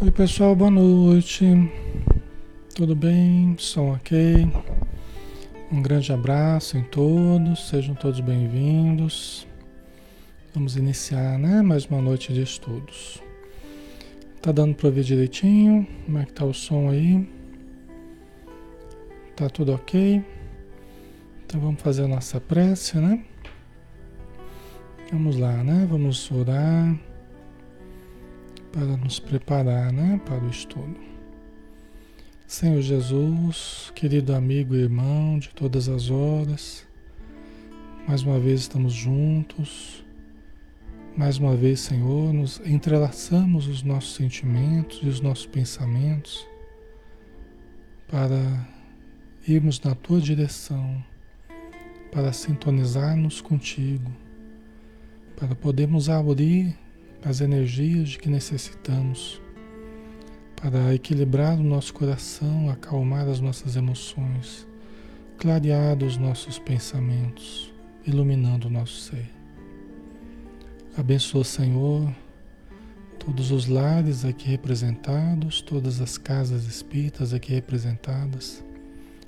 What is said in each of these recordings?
Oi pessoal, boa noite. Tudo bem? Som ok? Um grande abraço em todos, sejam todos bem-vindos. Vamos iniciar, né? Mais uma noite de estudos. Tá dando para ver direitinho? Como é que tá o som aí? Tá tudo ok? Então vamos fazer a nossa prece, né? Vamos lá, né? Vamos orar para nos preparar, né, para o estudo. Senhor Jesus, querido amigo e irmão de todas as horas, mais uma vez estamos juntos. Mais uma vez, Senhor, nos entrelaçamos os nossos sentimentos e os nossos pensamentos para irmos na tua direção, para sintonizarmos contigo, para podermos abrir as energias de que necessitamos para equilibrar o nosso coração, acalmar as nossas emoções, clarear os nossos pensamentos, iluminando o nosso ser. Abençoa, Senhor, todos os lares aqui representados, todas as casas espíritas aqui representadas,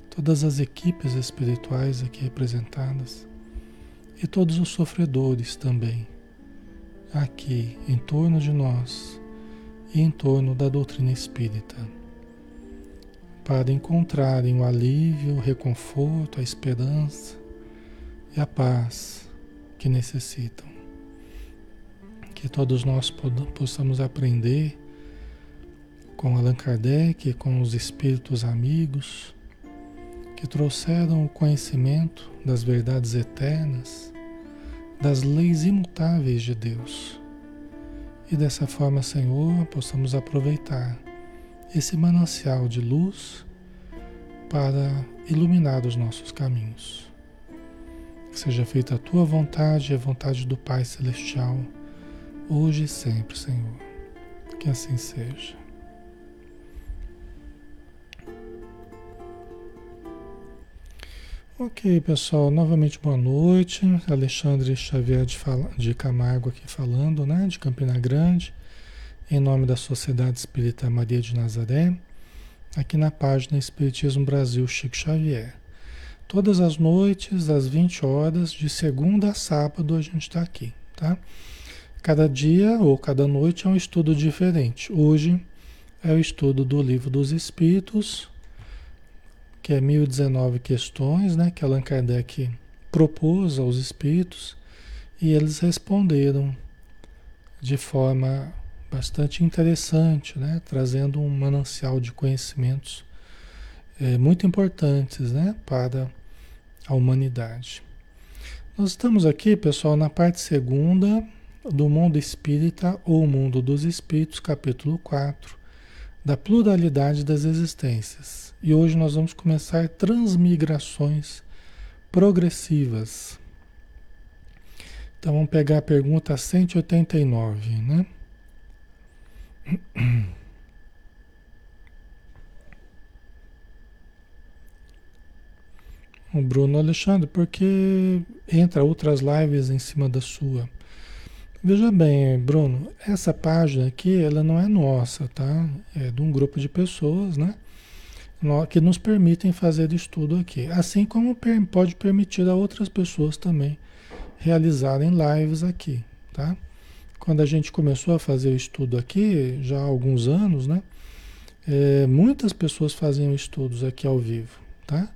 todas as equipes espirituais aqui representadas e todos os sofredores também aqui em torno de nós e em torno da doutrina espírita, para encontrarem o alívio, o reconforto, a esperança e a paz que necessitam. Que todos nós possamos aprender com Allan Kardec, com os espíritos amigos que trouxeram o conhecimento das verdades eternas das leis imutáveis de Deus. E dessa forma, Senhor, possamos aproveitar esse manancial de luz para iluminar os nossos caminhos. Que seja feita a tua vontade e a vontade do Pai Celestial, hoje e sempre, Senhor. Que assim seja. Ok, pessoal, novamente boa noite. Alexandre Xavier de, Fala, de Camargo aqui falando, né, de Campina Grande, em nome da Sociedade Espírita Maria de Nazaré, aqui na página Espiritismo Brasil Chico Xavier. Todas as noites, às 20 horas, de segunda a sábado, a gente está aqui, tá? Cada dia ou cada noite é um estudo diferente. Hoje é o estudo do Livro dos Espíritos que é 1019 questões, né, que Allan Kardec propôs aos espíritos e eles responderam de forma bastante interessante, né, trazendo um manancial de conhecimentos é, muito importantes, né, para a humanidade. Nós estamos aqui, pessoal, na parte segunda do Mundo Espírita ou Mundo dos Espíritos, capítulo 4, da pluralidade das existências. E hoje nós vamos começar transmigrações progressivas. Então vamos pegar a pergunta 189, né? O Bruno Alexandre, porque entra outras lives em cima da sua. Veja bem, Bruno, essa página aqui, ela não é nossa, tá? É de um grupo de pessoas, né? que nos permitem fazer estudo aqui. Assim como pode permitir a outras pessoas também realizarem lives aqui, tá? Quando a gente começou a fazer o estudo aqui, já há alguns anos, né? É, muitas pessoas faziam estudos aqui ao vivo, tá?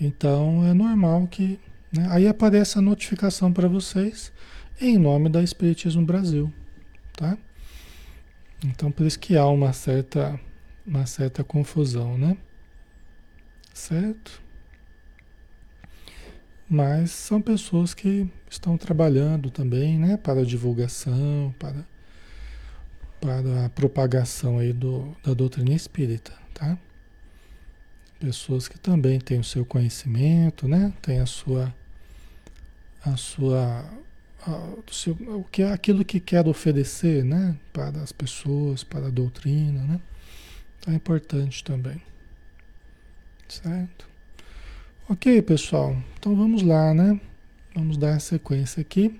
Então é normal que. Né? Aí aparece a notificação para vocês em nome da Espiritismo Brasil, tá? Então por isso que há uma certa, uma certa confusão, né? certo? Mas são pessoas que estão trabalhando também, né, para a divulgação, para, para a propagação aí do, da doutrina espírita, tá? Pessoas que também têm o seu conhecimento, né, tem a sua, a sua, seu, o que aquilo que quer oferecer, né, para as pessoas, para a doutrina, né? Então é importante também. Certo? Ok, pessoal. Então vamos lá, né? Vamos dar a sequência aqui.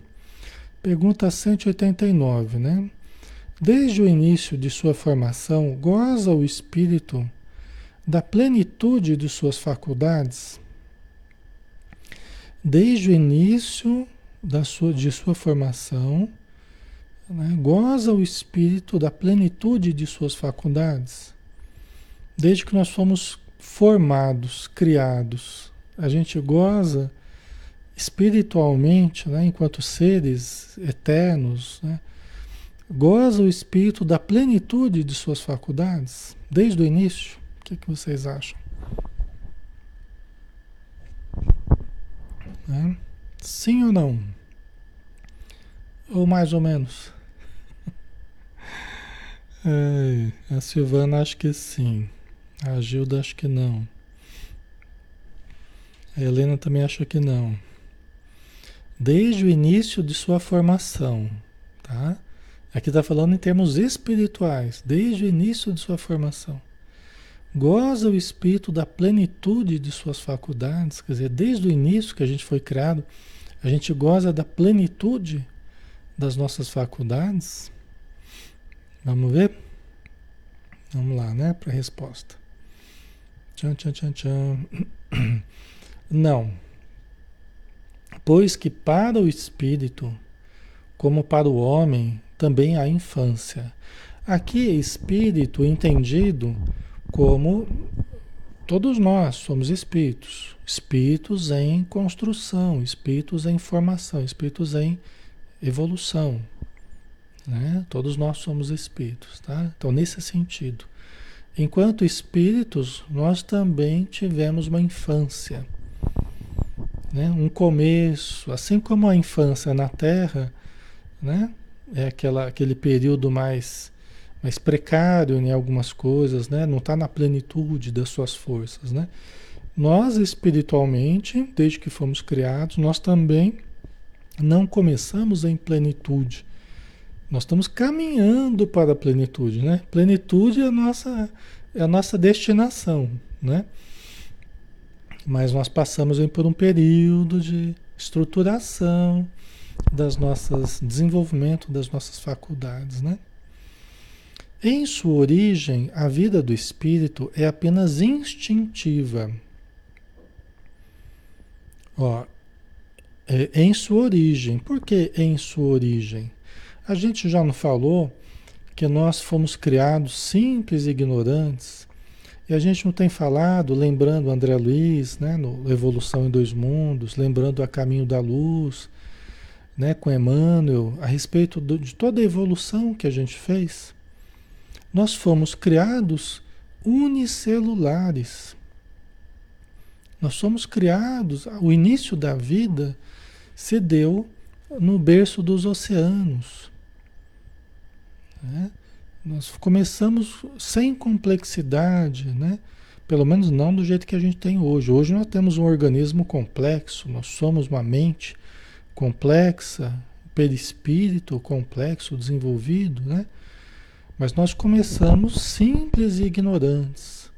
Pergunta 189, né? Desde o início de sua formação, goza o espírito da plenitude de suas faculdades. Desde o início da sua, de sua formação, né, goza o espírito da plenitude de suas faculdades. Desde que nós fomos formados, criados, a gente goza espiritualmente, né, enquanto seres eternos, né, goza o espírito da plenitude de suas faculdades desde o início? O que, que vocês acham? É? Sim ou não? Ou mais ou menos? É, a Silvana acho que sim. A Gilda acho que não. A Helena também acha que não. Desde o início de sua formação, tá? Aqui está falando em termos espirituais, desde o início de sua formação. Goza o espírito da plenitude de suas faculdades, quer dizer, desde o início que a gente foi criado, a gente goza da plenitude das nossas faculdades. Vamos ver? Vamos lá, né? Para a resposta. Tchan, tchan, tchan, tchan. Não. Pois que para o espírito, como para o homem, também a infância. Aqui, espírito entendido como todos nós somos espíritos, espíritos em construção, espíritos em formação, espíritos em evolução. Né? Todos nós somos espíritos, tá? Então, nesse sentido. Enquanto espíritos, nós também tivemos uma infância, né? um começo, assim como a infância na Terra, né? é aquela, aquele período mais, mais precário em algumas coisas, né? não está na plenitude das suas forças. Né? Nós, espiritualmente, desde que fomos criados, nós também não começamos em plenitude. Nós estamos caminhando para a plenitude, né? Plenitude é a nossa, é a nossa destinação, né? Mas nós passamos por um período de estruturação, das nossas desenvolvimento das nossas faculdades, né? Em sua origem, a vida do espírito é apenas instintiva. Ó, é em sua origem. Por que em sua origem? A gente já não falou que nós fomos criados simples e ignorantes. E a gente não tem falado, lembrando André Luiz, né, no Evolução em Dois Mundos, lembrando a Caminho da Luz, né, com Emmanuel a respeito do, de toda a evolução que a gente fez. Nós fomos criados unicelulares. Nós somos criados, o início da vida se deu no berço dos oceanos. Né? Nós começamos sem complexidade, né? pelo menos não do jeito que a gente tem hoje. Hoje nós temos um organismo complexo, nós somos uma mente complexa, perispírito complexo, desenvolvido, né? Mas nós começamos simples e ignorantes.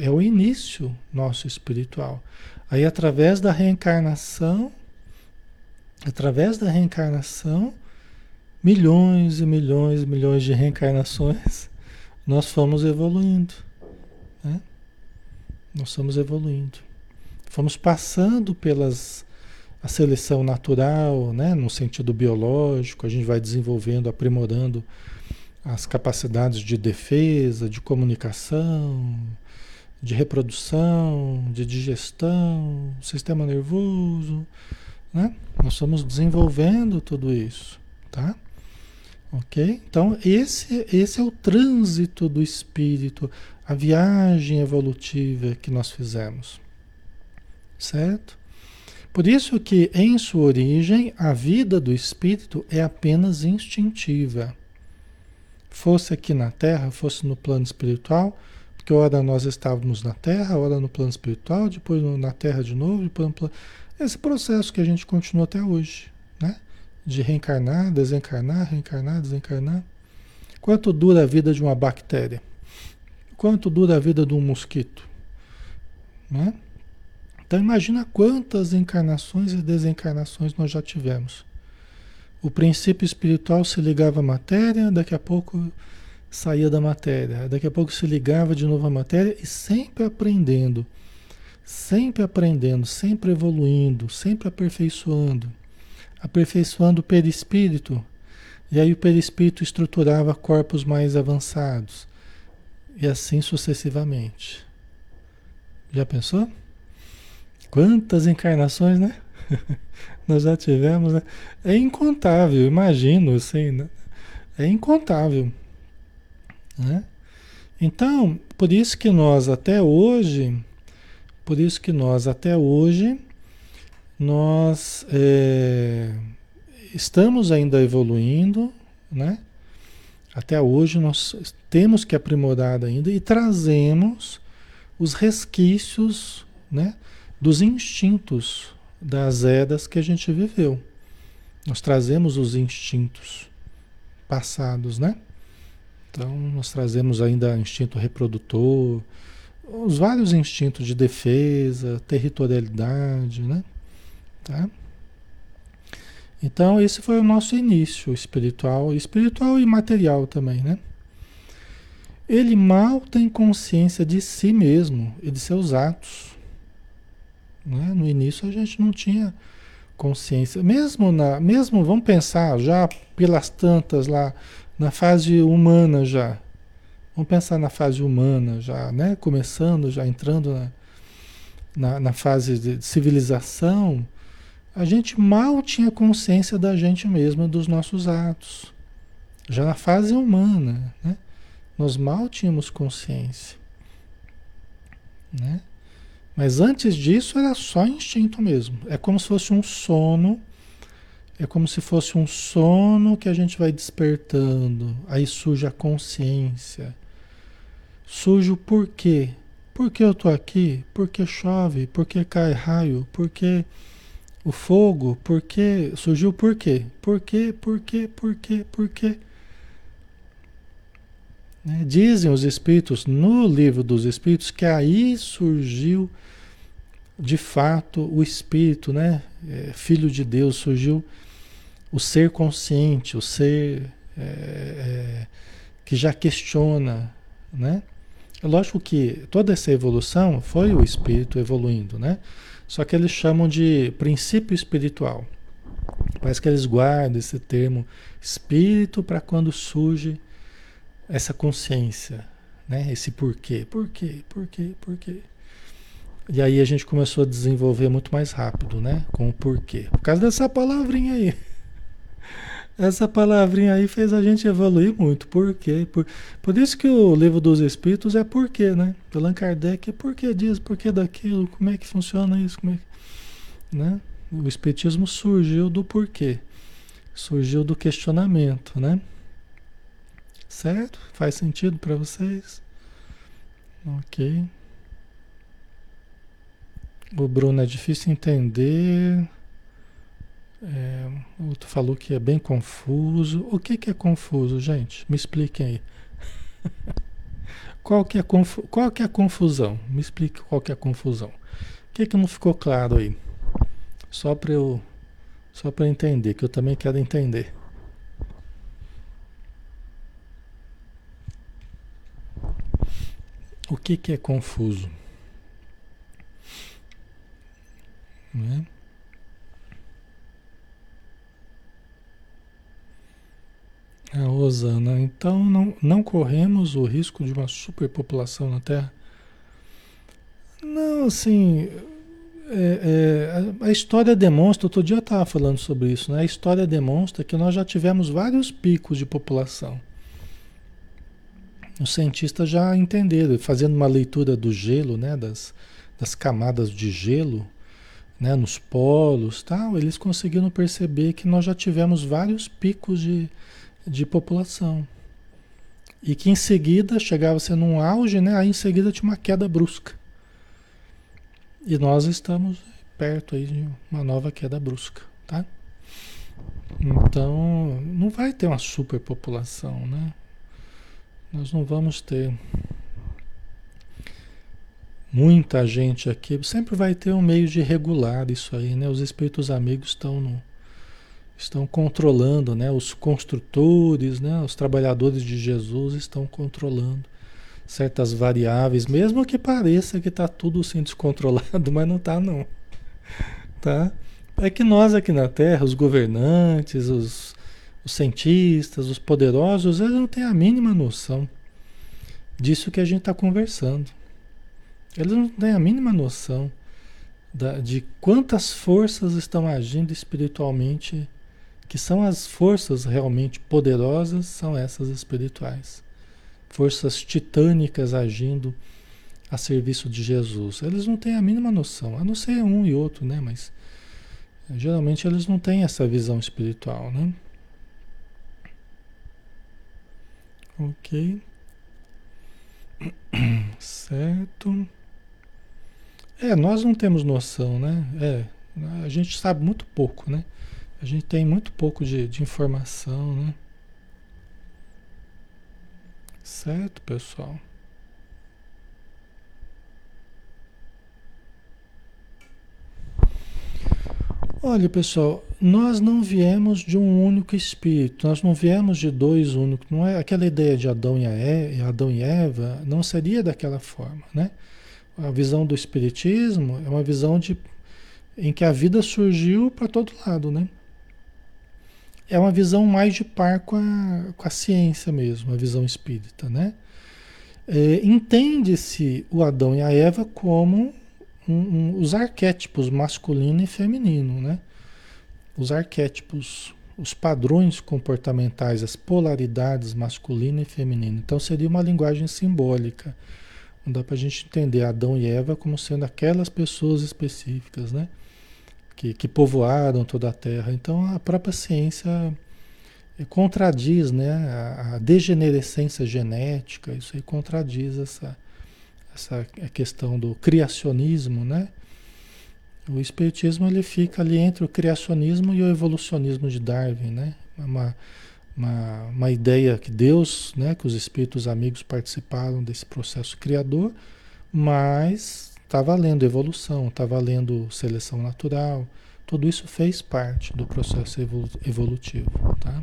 É o início nosso espiritual. Aí, através da reencarnação, através da reencarnação, milhões e milhões e milhões de reencarnações, nós fomos evoluindo. Né? Nós fomos evoluindo. Fomos passando pelas a seleção natural, né, no sentido biológico, a gente vai desenvolvendo, aprimorando as capacidades de defesa, de comunicação, de reprodução, de digestão, sistema nervoso, né? Nós estamos desenvolvendo tudo isso, tá? Ok? Então, esse, esse é o trânsito do espírito, a viagem evolutiva que nós fizemos, certo? Por isso que em sua origem a vida do espírito é apenas instintiva. Fosse aqui na Terra, fosse no plano espiritual, porque ora nós estávamos na Terra, ora no plano espiritual, depois na Terra de novo, depois no plano... Esse processo que a gente continua até hoje, né? De reencarnar, desencarnar, reencarnar, desencarnar. Quanto dura a vida de uma bactéria? Quanto dura a vida de um mosquito? Né? Então imagina quantas encarnações e desencarnações nós já tivemos. O princípio espiritual se ligava à matéria, daqui a pouco saía da matéria, daqui a pouco se ligava de novo à matéria e sempre aprendendo, sempre aprendendo, sempre evoluindo, sempre aperfeiçoando, aperfeiçoando o perispírito. E aí o perispírito estruturava corpos mais avançados. E assim sucessivamente. Já pensou? Quantas encarnações, né? Nós já tivemos, né? É incontável, imagino, assim, né? É incontável. Né? Então, por isso que nós até hoje, por isso que nós até hoje, nós é, estamos ainda evoluindo, né? Até hoje nós temos que aprimorar ainda e trazemos os resquícios, né? Dos instintos das eras que a gente viveu. Nós trazemos os instintos passados, né? Então, nós trazemos ainda instinto reprodutor, os vários instintos de defesa, territorialidade, né? Tá? Então, esse foi o nosso início espiritual, espiritual e material também, né? Ele mal tem consciência de si mesmo e de seus atos. Né? No início a gente não tinha consciência. Mesmo, na, mesmo, vamos pensar já pelas tantas lá, na fase humana já. Vamos pensar na fase humana já, né? Começando, já entrando na, na, na fase de civilização, a gente mal tinha consciência da gente mesma, dos nossos atos. Já na fase humana, né? Nós mal tínhamos consciência. Né? Mas antes disso era só instinto mesmo. É como se fosse um sono. É como se fosse um sono que a gente vai despertando. Aí surge a consciência. Surge o porquê. Por que eu tô aqui? Por que chove? Por que cai raio? Por que o fogo? Por que surgiu por quê? Por quê? Por quê? Por quê? Por quê? Né? Dizem os espíritos no livro dos espíritos que aí surgiu de fato o espírito, né, é, filho de Deus, surgiu o ser consciente, o ser é, é, que já questiona, né? É lógico que toda essa evolução foi o espírito evoluindo, né? Só que eles chamam de princípio espiritual. Parece que eles guardam esse termo espírito para quando surge essa consciência, né? Esse porquê, porquê, porquê, porquê. E aí a gente começou a desenvolver muito mais rápido, né? Com o porquê. Por causa dessa palavrinha aí. Essa palavrinha aí fez a gente evoluir muito. Por quê? Por, por isso que o livro dos Espíritos é porquê, né? Allan Kardec é porquê disso, porquê daquilo, como é que funciona isso, como é que, né? O Espiritismo surgiu do porquê. Surgiu do questionamento, né? Certo? Faz sentido para vocês? Ok. O Bruno é difícil entender. É, outro falou que é bem confuso. O que, que é confuso, gente? Me expliquem aí. qual, que é confu qual que é a confusão? Me explique qual que é a confusão. O que, que não ficou claro aí? Só para eu, só para entender, que eu também quero entender. O que, que é confuso? Né? A Rosana, então não, não corremos o risco de uma superpopulação na Terra? Não, assim, é, é, a, a, história demonstra, outro dia eu estava falando sobre isso, né? a história demonstra que nós já tivemos vários picos de população. Os cientistas já entenderam, fazendo uma leitura do gelo, né? das, das camadas de gelo, né, nos polos, tal, eles conseguiram perceber que nós já tivemos vários picos de, de população. E que em seguida chegava-se num auge, né, aí em seguida tinha uma queda brusca. E nós estamos perto aí de uma nova queda brusca, tá? Então, não vai ter uma superpopulação, né? Nós não vamos ter muita gente aqui, sempre vai ter um meio de regular isso aí, né? Os espíritos amigos estão no, estão controlando, né? Os construtores, né? Os trabalhadores de Jesus estão controlando certas variáveis, mesmo que pareça que está tudo sendo descontrolado, mas não está não, tá? É que nós aqui na Terra, os governantes, os, os cientistas, os poderosos, eles não têm a mínima noção disso que a gente está conversando. Eles não têm a mínima noção da, de quantas forças estão agindo espiritualmente que são as forças realmente poderosas, são essas espirituais. Forças titânicas agindo a serviço de Jesus. Eles não têm a mínima noção, a não ser um e outro, né? Mas geralmente eles não têm essa visão espiritual, né? Ok. Certo. É, nós não temos noção, né? É, a gente sabe muito pouco, né? A gente tem muito pouco de, de informação, né? Certo, pessoal? Olha, pessoal, nós não viemos de um único espírito, nós não viemos de dois únicos, não é aquela ideia de Adão e, e Adão e Eva, não seria daquela forma, né? A visão do espiritismo é uma visão de em que a vida surgiu para todo lado, né? é uma visão mais de par com a, com a ciência mesmo, a visão espírita, né? É, Entende-se o Adão e a Eva como um, um, os arquétipos masculino e feminino, né? Os arquétipos, os padrões comportamentais, as polaridades masculino e feminino. Então seria uma linguagem simbólica. Não dá para a gente entender Adão e Eva como sendo aquelas pessoas específicas, né? que, que povoaram toda a Terra. Então a própria ciência eh, contradiz né, a, a degenerescência genética, isso aí contradiz essa, essa questão do criacionismo, né? O espiritismo ele fica ali entre o criacionismo e o evolucionismo de Darwin, né? Uma, uma, uma ideia que Deus, né, que os espíritos amigos participaram desse processo criador, mas Está valendo evolução, está valendo seleção natural, tudo isso fez parte do processo evolutivo, tá?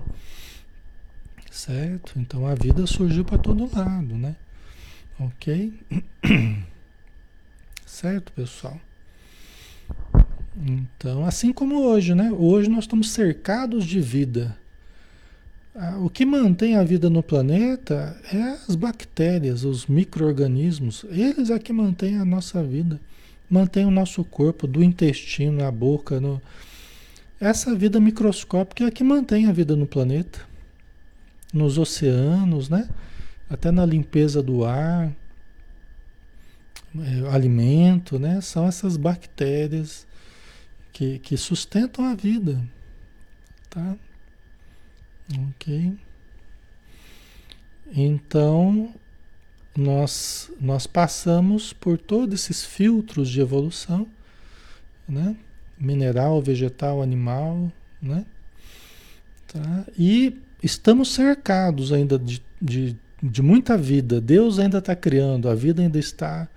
Certo? Então a vida surgiu para todo lado, né? Ok? Certo, pessoal? Então, assim como hoje, né? Hoje nós estamos cercados de vida. Ah, o que mantém a vida no planeta é as bactérias, os micro-organismos. Eles é que mantêm a nossa vida. Mantém o nosso corpo, do intestino, na boca. No... Essa vida microscópica é a que mantém a vida no planeta. Nos oceanos, né? Até na limpeza do ar, é, alimento, né? São essas bactérias que, que sustentam a vida. Tá? Ok. Então, nós, nós passamos por todos esses filtros de evolução, né? Mineral, vegetal, animal, né? Tá? E estamos cercados ainda de, de, de muita vida. Deus ainda está criando, a vida ainda está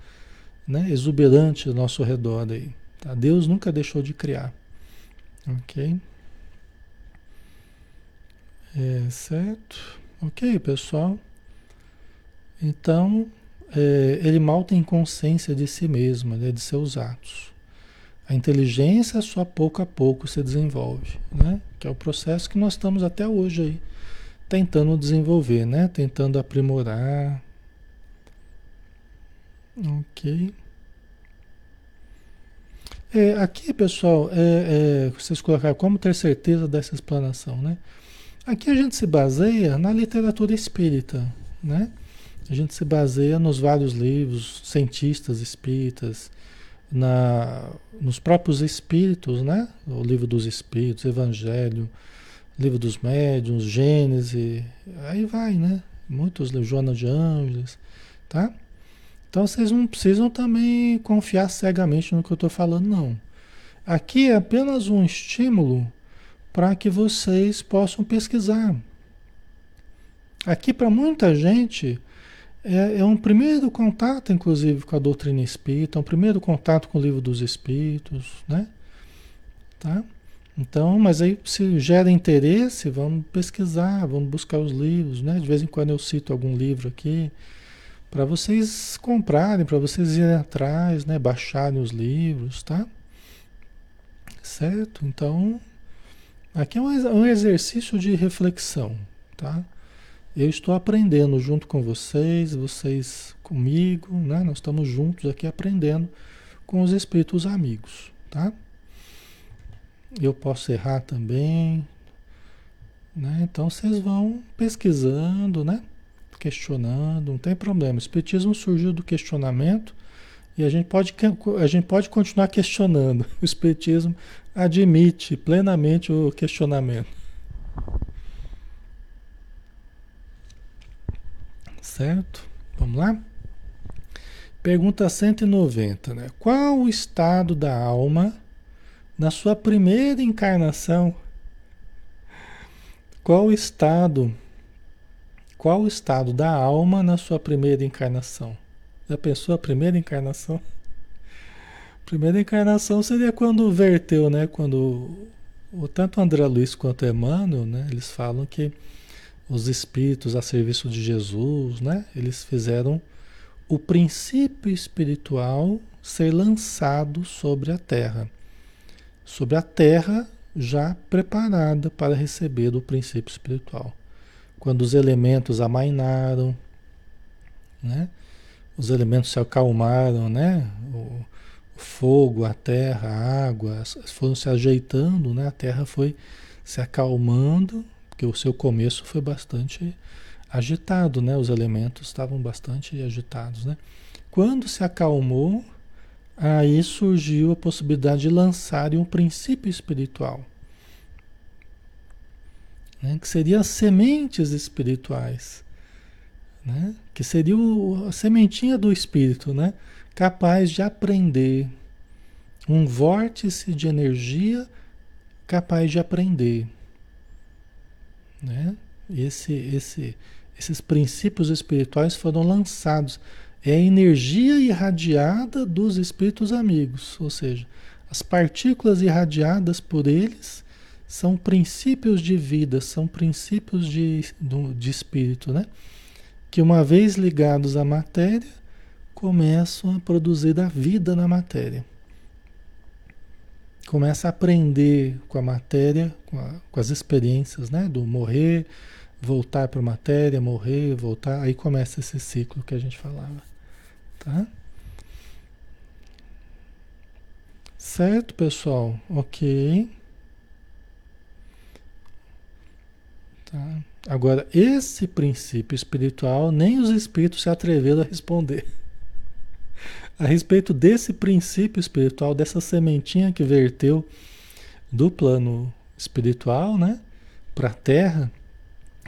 né, exuberante ao nosso redor aí. Tá? Deus nunca deixou de criar. Ok? É, certo? Ok, pessoal. Então, é, ele mal tem consciência de si mesmo, né, de seus atos. A inteligência só pouco a pouco se desenvolve, né? Que é o processo que nós estamos até hoje aí tentando desenvolver, né? Tentando aprimorar. Ok. É, aqui, pessoal, é, é, vocês colocaram como ter certeza dessa explanação, né? Aqui a gente se baseia na literatura espírita, né? A gente se baseia nos vários livros, cientistas espíritas, na, nos próprios espíritos, né? O livro dos espíritos, Evangelho, livro dos médiuns, Gênese, aí vai, né? Muitos livros, Joana de Ângeles, tá? Então vocês não precisam também confiar cegamente no que eu estou falando, não. Aqui é apenas um estímulo para que vocês possam pesquisar. Aqui, para muita gente, é, é, um primeiro contato, inclusive, com a doutrina espírita, um primeiro contato com o livro dos espíritos, né? Tá? Então, mas aí se gera interesse, vamos pesquisar, vamos buscar os livros, né? De vez em quando eu cito algum livro aqui para vocês comprarem, para vocês irem atrás, né? Baixarem os livros, tá? Certo? Então, aqui é um exercício de reflexão, tá? Eu estou aprendendo junto com vocês, vocês comigo, né? Nós estamos juntos aqui aprendendo com os espíritos amigos, tá? Eu posso errar também, né? Então vocês vão pesquisando, né? Questionando, não tem problema. O espiritismo surgiu do questionamento e a gente pode, a gente pode continuar questionando. O espiritismo admite plenamente o questionamento. Certo? Vamos lá? Pergunta 190, né? Qual o estado da alma na sua primeira encarnação? Qual o estado? Qual o estado da alma na sua primeira encarnação? Já pensou a primeira encarnação? Primeira encarnação seria quando verteu, né? Quando o, tanto André Luiz quanto Emmanuel, né? Eles falam que os espíritos a serviço de Jesus, né? Eles fizeram o princípio espiritual ser lançado sobre a terra. Sobre a terra já preparada para receber o princípio espiritual. Quando os elementos amainaram, né? os elementos se acalmaram, né? O, fogo, a terra, a água foram se ajeitando, né? a terra foi se acalmando, porque o seu começo foi bastante agitado, né? Os elementos estavam bastante agitados, né? Quando se acalmou, aí surgiu a possibilidade de lançar um princípio espiritual, né? que seria as sementes espirituais, né? que seria o, a sementinha do espírito, né? Capaz de aprender, um vórtice de energia capaz de aprender. Né? Esse, esse, esses princípios espirituais foram lançados. É a energia irradiada dos espíritos amigos, ou seja, as partículas irradiadas por eles são princípios de vida, são princípios de, de espírito, né? Que uma vez ligados à matéria, começam a produzir a vida na matéria. Começa a aprender com a matéria, com, a, com as experiências, né? Do morrer, voltar para a matéria, morrer, voltar, aí começa esse ciclo que a gente falava, tá? Certo, pessoal? Ok. Tá. Agora, esse princípio espiritual, nem os espíritos se atreveram a responder. A respeito desse princípio espiritual, dessa sementinha que verteu do plano espiritual, né, para a Terra,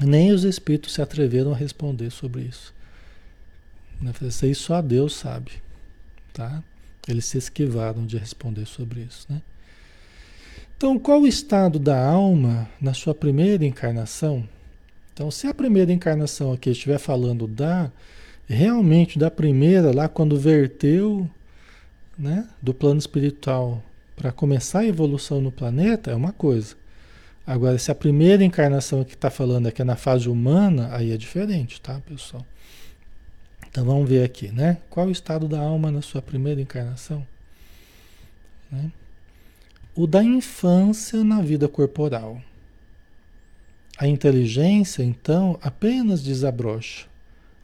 nem os espíritos se atreveram a responder sobre isso. Isso só Deus sabe, tá? Eles se esquivaram de responder sobre isso, né? Então, qual o estado da alma na sua primeira encarnação? Então, se a primeira encarnação aqui estiver falando da realmente da primeira lá quando verteu, né, do plano espiritual para começar a evolução no planeta, é uma coisa. Agora, se a primeira encarnação que está falando aqui é na fase humana, aí é diferente, tá, pessoal? Então vamos ver aqui, né? Qual o estado da alma na sua primeira encarnação? Né? O da infância na vida corporal. A inteligência, então, apenas desabrocha.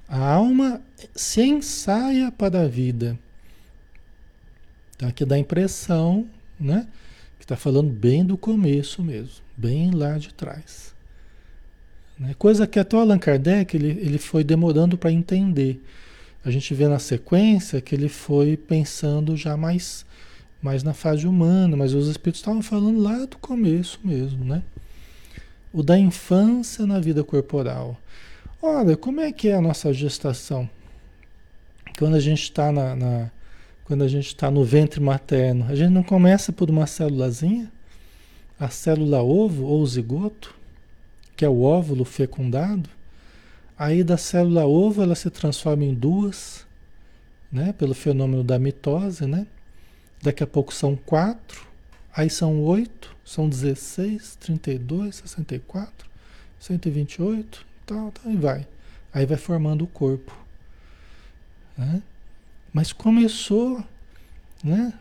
A alma se ensaia para a vida. Então aqui dá a impressão, né? Que está falando bem do começo mesmo bem lá de trás. Né? Coisa que até o Allan Kardec ele, ele foi demorando para entender. A gente vê na sequência que ele foi pensando já mais, mais na fase humana, mas os espíritos estavam falando lá do começo mesmo, né? O da infância na vida corporal. Olha, como é que é a nossa gestação? Quando a gente está na, na, quando a gente está no ventre materno, a gente não começa por uma célulazinha? a célula ovo ou zigoto, que é o óvulo fecundado, aí da célula ovo ela se transforma em duas, né, pelo fenômeno da mitose, né? Daqui a pouco são quatro, Aí são 8, são 16, 32, 64, 128, tal, tal, e vai. Aí vai formando o corpo. Né? Mas começou, né?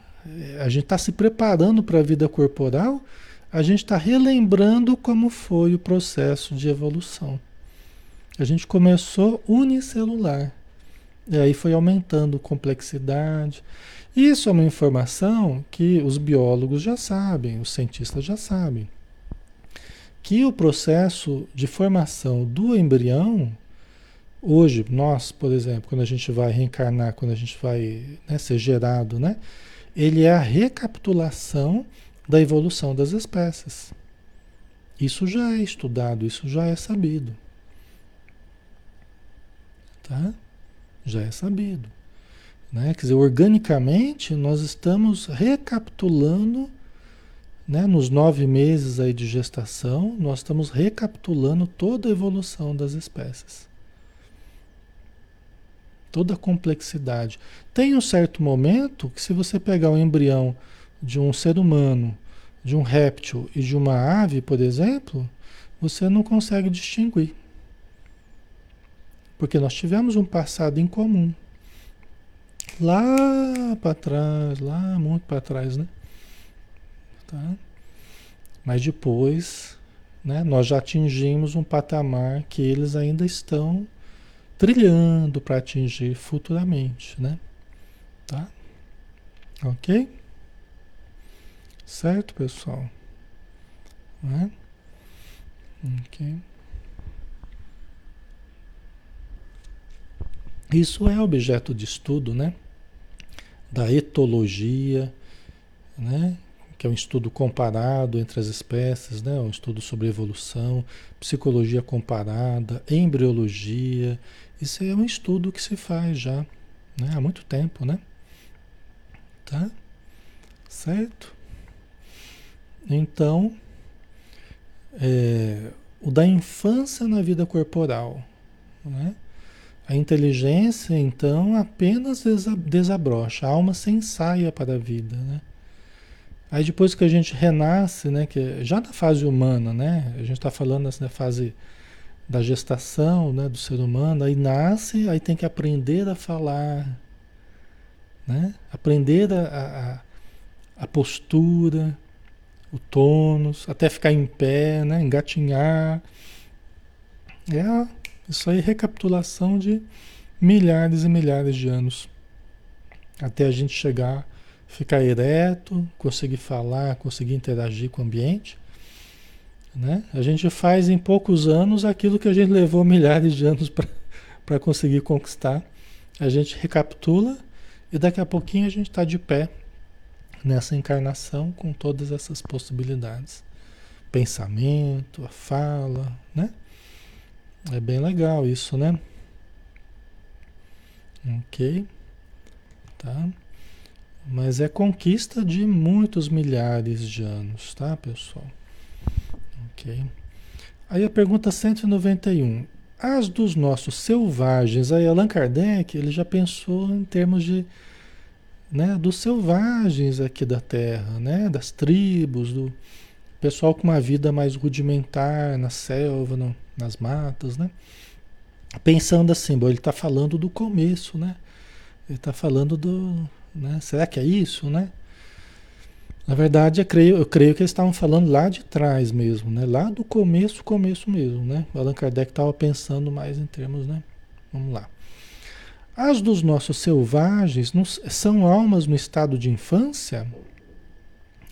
A gente está se preparando para a vida corporal, a gente está relembrando como foi o processo de evolução. A gente começou unicelular. E aí foi aumentando complexidade. Isso é uma informação que os biólogos já sabem, os cientistas já sabem. Que o processo de formação do embrião, hoje, nós, por exemplo, quando a gente vai reencarnar, quando a gente vai né, ser gerado, né, ele é a recapitulação da evolução das espécies. Isso já é estudado, isso já é sabido. Tá? Já é sabido. Né? Quer dizer, organicamente nós estamos recapitulando, né? nos nove meses aí de gestação, nós estamos recapitulando toda a evolução das espécies. Toda a complexidade. Tem um certo momento que se você pegar o embrião de um ser humano, de um réptil e de uma ave, por exemplo, você não consegue distinguir. Porque nós tivemos um passado em comum. Lá para trás, lá muito para trás, né? Tá? Mas depois, né, nós já atingimos um patamar que eles ainda estão trilhando para atingir futuramente, né? Tá? Ok? Certo, pessoal? Né? Ok. Isso é objeto de estudo, né? Da etologia, né? Que é um estudo comparado entre as espécies, né? Um estudo sobre evolução, psicologia comparada, embriologia. Isso é um estudo que se faz já, né? Há muito tempo, né? Tá? Certo? Então, é, o da infância na vida corporal, né? A inteligência, então, apenas desabrocha, a alma se ensaia para a vida, né? Aí depois que a gente renasce, né, que já na fase humana, né, a gente está falando assim, na fase da gestação, né, do ser humano, aí nasce, aí tem que aprender a falar, né, aprender a, a, a postura, o tônus, até ficar em pé, né, engatinhar. É isso aí recapitulação de milhares e milhares de anos. Até a gente chegar, ficar ereto, conseguir falar, conseguir interagir com o ambiente. Né? A gente faz em poucos anos aquilo que a gente levou milhares de anos para conseguir conquistar. A gente recapitula e daqui a pouquinho a gente está de pé nessa encarnação com todas essas possibilidades. Pensamento, a fala, né? É bem legal isso, né? Ok. Tá? Mas é conquista de muitos milhares de anos, tá, pessoal? Ok. Aí a pergunta 191. As dos nossos selvagens, aí Allan Kardec, ele já pensou em termos de, né, dos selvagens aqui da Terra, né, das tribos, do pessoal com uma vida mais rudimentar na selva, no, nas matas, né? Pensando assim, bom, ele está falando do começo, né? Ele está falando do. Né? Será que é isso, né? Na verdade, eu creio, eu creio que eles estavam falando lá de trás mesmo, né? Lá do começo, começo mesmo, né? O Allan Kardec estava pensando mais em termos, né? Vamos lá. As dos nossos selvagens são almas no estado de infância?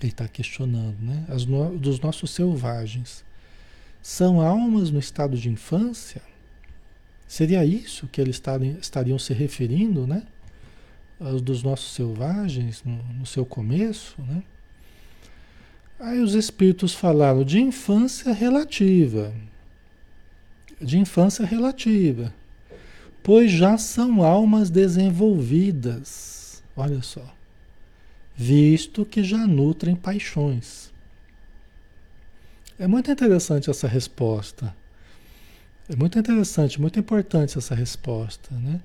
Ele está questionando, né? As no, dos nossos selvagens são almas no estado de infância? Seria isso que eles estariam se referindo, né? Os dos nossos selvagens no, no seu começo, né? Aí os espíritos falaram de infância relativa. De infância relativa. Pois já são almas desenvolvidas. Olha só. Visto que já nutrem paixões. É muito interessante essa resposta. É muito interessante, muito importante essa resposta, né?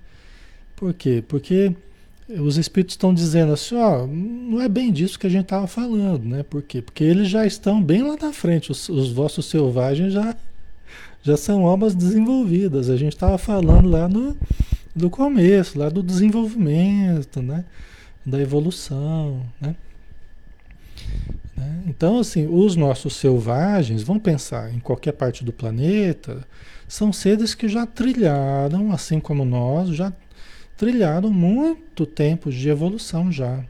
Por quê? Porque os espíritos estão dizendo assim, ó, não é bem disso que a gente estava falando, né? Por quê? Porque eles já estão bem lá na frente, os, os vossos selvagens já, já são almas desenvolvidas. A gente estava falando lá no, do começo, lá do desenvolvimento, né? Da evolução, né? né? Então, assim, os nossos selvagens, vão pensar em qualquer parte do planeta, são seres que já trilharam, assim como nós, já trilharam muito tempo de evolução já.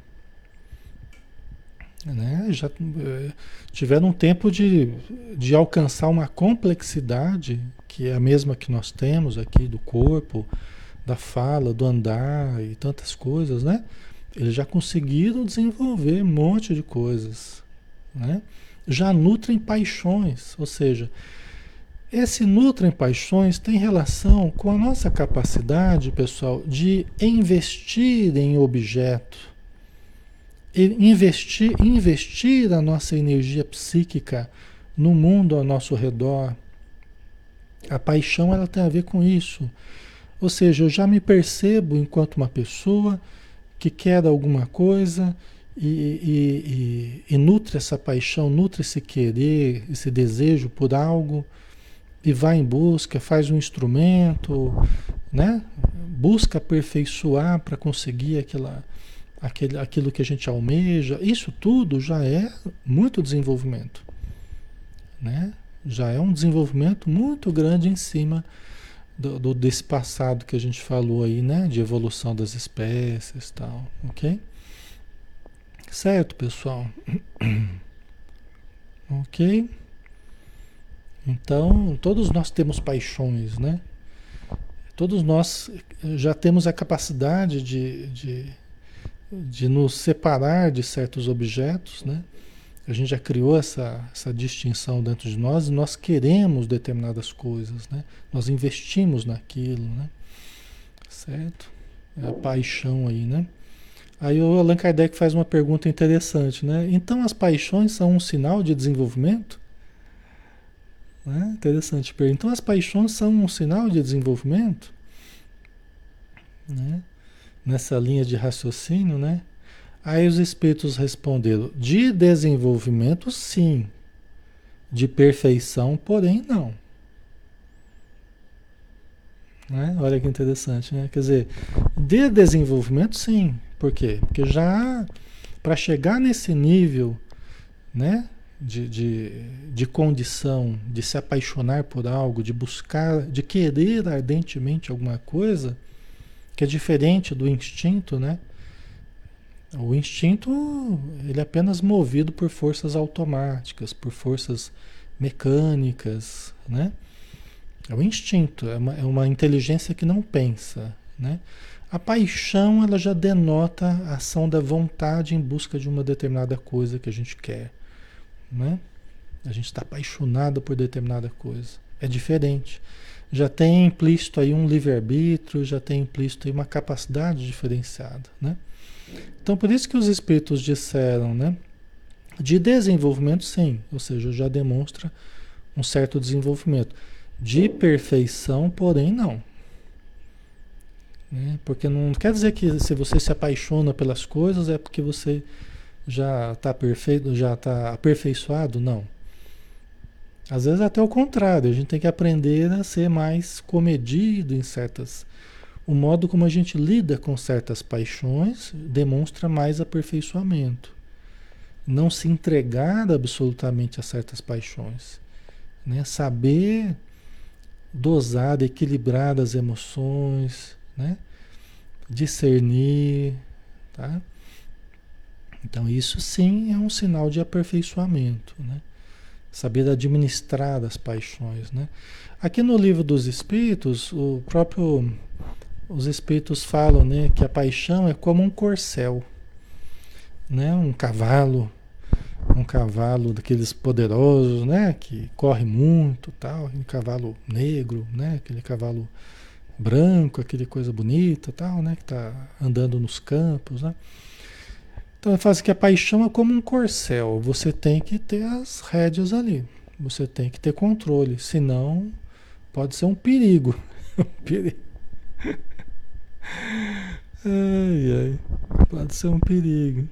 Né? Já eh, tiveram um tempo de, de alcançar uma complexidade que é a mesma que nós temos aqui do corpo, da fala, do andar e tantas coisas, né? Eles já conseguiram desenvolver um monte de coisas, né? Já nutrem paixões, ou seja, esse nutrem paixões tem relação com a nossa capacidade, pessoal, de investir em objeto, investir, investir a nossa energia psíquica no mundo ao nosso redor. A paixão ela tem a ver com isso. Ou seja, eu já me percebo enquanto uma pessoa que quer alguma coisa e, e, e, e nutre essa paixão, nutre esse querer, esse desejo por algo e vai em busca, faz um instrumento, né? Busca aperfeiçoar para conseguir aquela, aquele, aquilo que a gente almeja. Isso tudo já é muito desenvolvimento, né? Já é um desenvolvimento muito grande em cima do, do, desse passado que a gente falou aí, né? De evolução das espécies, tal, ok? Certo, pessoal? ok? Então, todos nós temos paixões, né? Todos nós já temos a capacidade de, de, de nos separar de certos objetos, né? A gente já criou essa, essa distinção dentro de nós e nós queremos determinadas coisas, né? Nós investimos naquilo, né? Certo? É a paixão aí, né? Aí o Allan Kardec faz uma pergunta interessante, né? Então as paixões são um sinal de desenvolvimento? Né? Interessante. Então as paixões são um sinal de desenvolvimento? Né? Nessa linha de raciocínio, né? Aí os espíritos responderam: de desenvolvimento, sim. De perfeição, porém, não. Né? Olha que interessante, né? Quer dizer, de desenvolvimento, sim. Por quê? Porque já para chegar nesse nível, né? De, de, de condição de se apaixonar por algo, de buscar, de querer ardentemente alguma coisa, que é diferente do instinto, né? O instinto, ele é apenas movido por forças automáticas, por forças mecânicas, né? É o instinto, é uma, é uma inteligência que não pensa, né? A paixão, ela já denota a ação da vontade em busca de uma determinada coisa que a gente quer né? A gente está apaixonado por determinada coisa. É diferente. Já tem implícito aí um livre-arbítrio, já tem implícito aí uma capacidade diferenciada, né? Então, por isso que os espíritos disseram, né? De desenvolvimento, sim. Ou seja, já demonstra um certo desenvolvimento. De perfeição, porém, não. Né? Porque não quer dizer que se você se apaixona pelas coisas é porque você já está perfeito, já está aperfeiçoado? Não. Às vezes até o contrário, a gente tem que aprender a ser mais comedido em certas. O modo como a gente lida com certas paixões demonstra mais aperfeiçoamento. Não se entregar absolutamente a certas paixões. Né? Saber dosar, equilibrar as emoções, né? discernir. Tá? Então, isso sim é um sinal de aperfeiçoamento, né? Saber administrar as paixões, né? Aqui no livro dos Espíritos, o próprio os Espíritos falam, né, que a paixão é como um corcel, né? Um cavalo, um cavalo daqueles poderosos, né, que corre muito, tal, um cavalo negro, né, aquele cavalo branco, aquele coisa bonita, tal, né, que está andando nos campos, né? Então ele fala assim que a paixão é como um corcel. Você tem que ter as rédeas ali. Você tem que ter controle. Senão pode ser um perigo. um perigo. Ai, ai. Pode ser um perigo.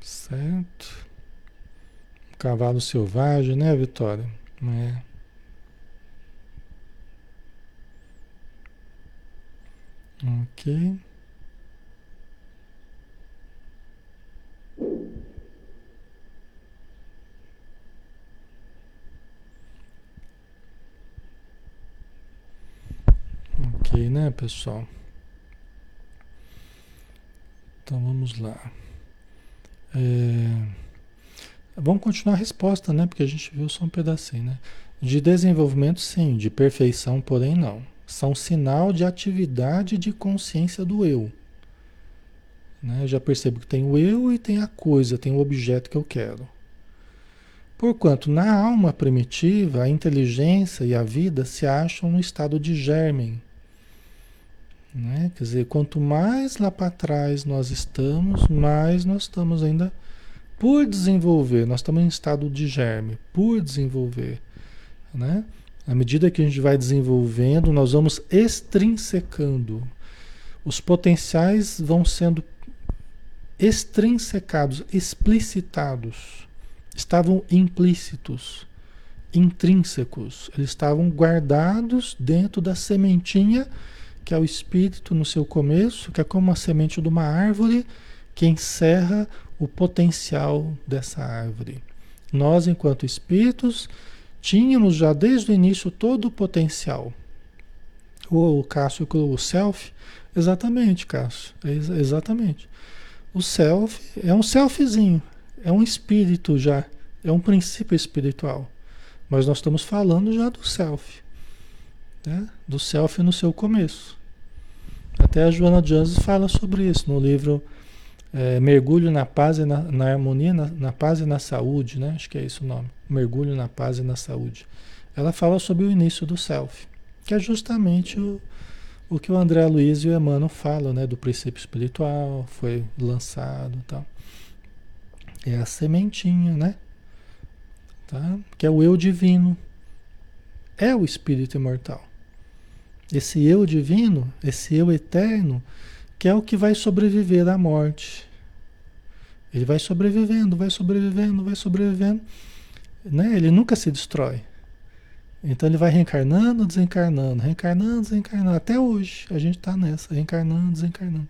Certo. Cavalo selvagem, né, Vitória? É. Ok. Ok, né, pessoal? Então vamos lá. É... Vamos continuar a resposta, né? Porque a gente viu só um pedacinho, né? De desenvolvimento, sim. De perfeição, porém, não. São sinal de atividade de consciência do eu. Né? Já percebo que tem o eu e tem a coisa, tem o objeto que eu quero. Porquanto na alma primitiva, a inteligência e a vida se acham no estado de germen. Né? Quer dizer, quanto mais lá para trás nós estamos, mais nós estamos ainda por desenvolver. Nós estamos em estado de germe, por desenvolver. Né? À medida que a gente vai desenvolvendo, nós vamos extrinsecando. Os potenciais vão sendo extrinsecados, explicitados. Estavam implícitos, intrínsecos. Eles estavam guardados dentro da sementinha que é o espírito no seu começo, que é como a semente de uma árvore que encerra o potencial dessa árvore. Nós, enquanto espíritos, tínhamos já desde o início todo o potencial. O, Cássio, o self, exatamente, Cássio, é exatamente. O self é um selfzinho, é um espírito já, é um princípio espiritual. Mas nós estamos falando já do self, né? do self no seu começo. Até a Joana Jones fala sobre isso no livro é, Mergulho na Paz e na, na Harmonia, na, na, Paz e na Saúde, né? Acho que é esse o nome. Mergulho na Paz e na Saúde. Ela fala sobre o início do self, que é justamente o, o que o André Luiz e o Emmanuel falam, né? Do princípio espiritual, foi lançado tal. É a sementinha, né? Tá? Que é o eu divino. É o espírito imortal. Esse eu divino, esse eu eterno, que é o que vai sobreviver à morte. Ele vai sobrevivendo, vai sobrevivendo, vai sobrevivendo. Né? Ele nunca se destrói. Então ele vai reencarnando, desencarnando, reencarnando, desencarnando. Até hoje a gente está nessa, reencarnando, desencarnando.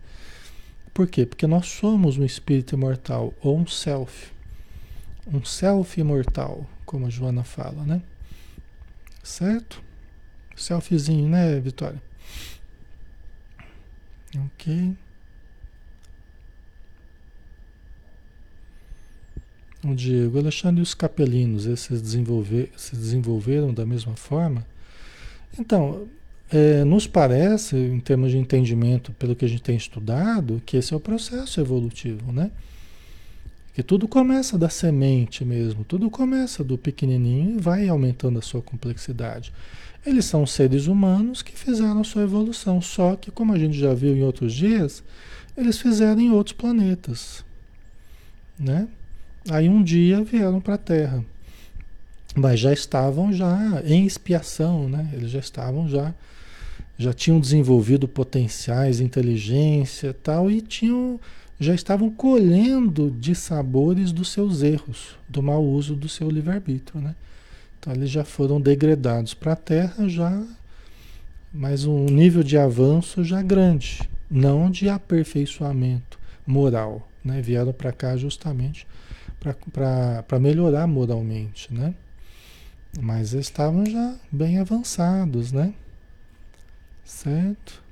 Por quê? Porque nós somos um espírito imortal, ou um self. Um self imortal, como a Joana fala, né? Certo? Selfiezinho, né, Vitória? Ok. O Diego, Alexandre e os capelinos, esses desenvolver, se desenvolveram da mesma forma? Então, é, nos parece, em termos de entendimento, pelo que a gente tem estudado, que esse é o processo evolutivo, né? Que tudo começa da semente mesmo, tudo começa do pequenininho e vai aumentando a sua complexidade. Eles são seres humanos que fizeram a sua evolução, só que, como a gente já viu em outros dias, eles fizeram em outros planetas. Né? Aí um dia vieram para a Terra. Mas já estavam já em expiação, né? Eles já estavam já já tinham desenvolvido potenciais, inteligência, tal e tinham já estavam colhendo de sabores dos seus erros, do mau uso do seu livre-arbítrio, né? Então eles já foram degradados para a Terra já, mas um nível de avanço já grande, não de aperfeiçoamento moral, né? Vieram para cá justamente para melhorar moralmente, né? Mas estavam já bem avançados, né? Certo?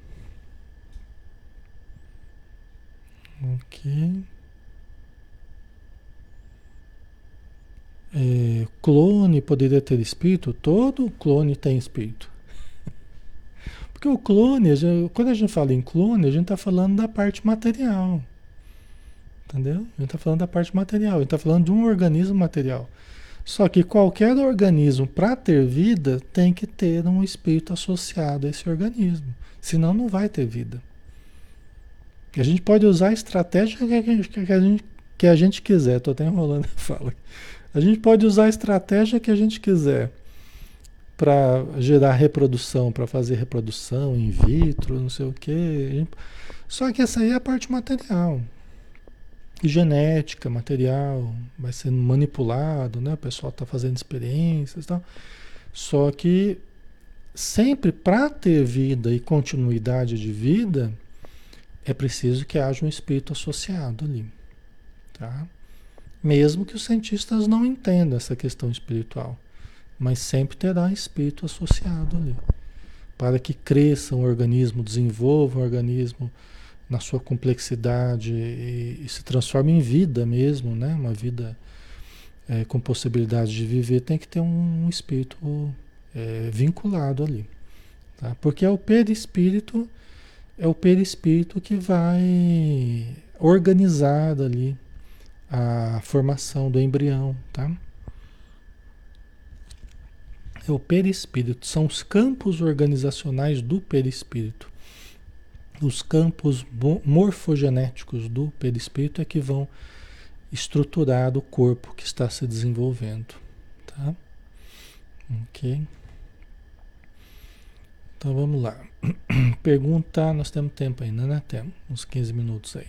Ok. é, clone poderia ter espírito? Todo clone tem espírito. Porque o clone, quando a gente fala em clone, a gente está falando da parte material. Entendeu? Gente está falando da parte material, gente está falando de um organismo material. Só que qualquer organismo, para ter vida, tem que ter um espírito associado a esse organismo. Senão não vai ter vida. A gente pode usar a estratégia que a gente, que a gente, que a gente quiser. Estou até enrolando a fala. A gente pode usar a estratégia que a gente quiser. para gerar reprodução, para fazer reprodução in vitro, não sei o quê. Só que essa aí é a parte material. Genética, material, vai sendo manipulado, né? O pessoal está fazendo experiências tal. Só que sempre para ter vida e continuidade de vida, é preciso que haja um espírito associado ali. Tá? Mesmo que os cientistas não entendam essa questão espiritual mas sempre terá espírito associado ali. Para que cresça um organismo, desenvolva um organismo na sua complexidade e, e se transforme em vida mesmo, né? Uma vida é, com possibilidade de viver, tem que ter um, um espírito é, vinculado ali. Tá? Porque é o perispírito, é o perispírito que vai organizar ali a formação do embrião, tá? é o perispírito, são os campos organizacionais do perispírito. Os campos morfogenéticos do perispírito é que vão estruturar o corpo que está se desenvolvendo, tá? OK? Então vamos lá. Pergunta, nós temos tempo ainda, né? Temos uns 15 minutos aí.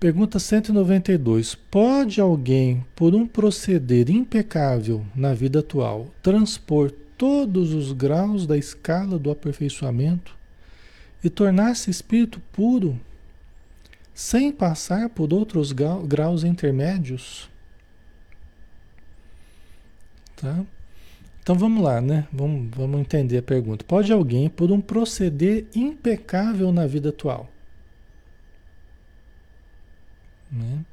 Pergunta 192. Pode alguém, por um proceder impecável na vida atual, transpor todos os graus da escala do aperfeiçoamento e tornar-se espírito puro, sem passar por outros graus intermédios? Tá? Então vamos lá, né? Vamos, vamos entender a pergunta. Pode alguém, por um proceder impecável na vida atual, né?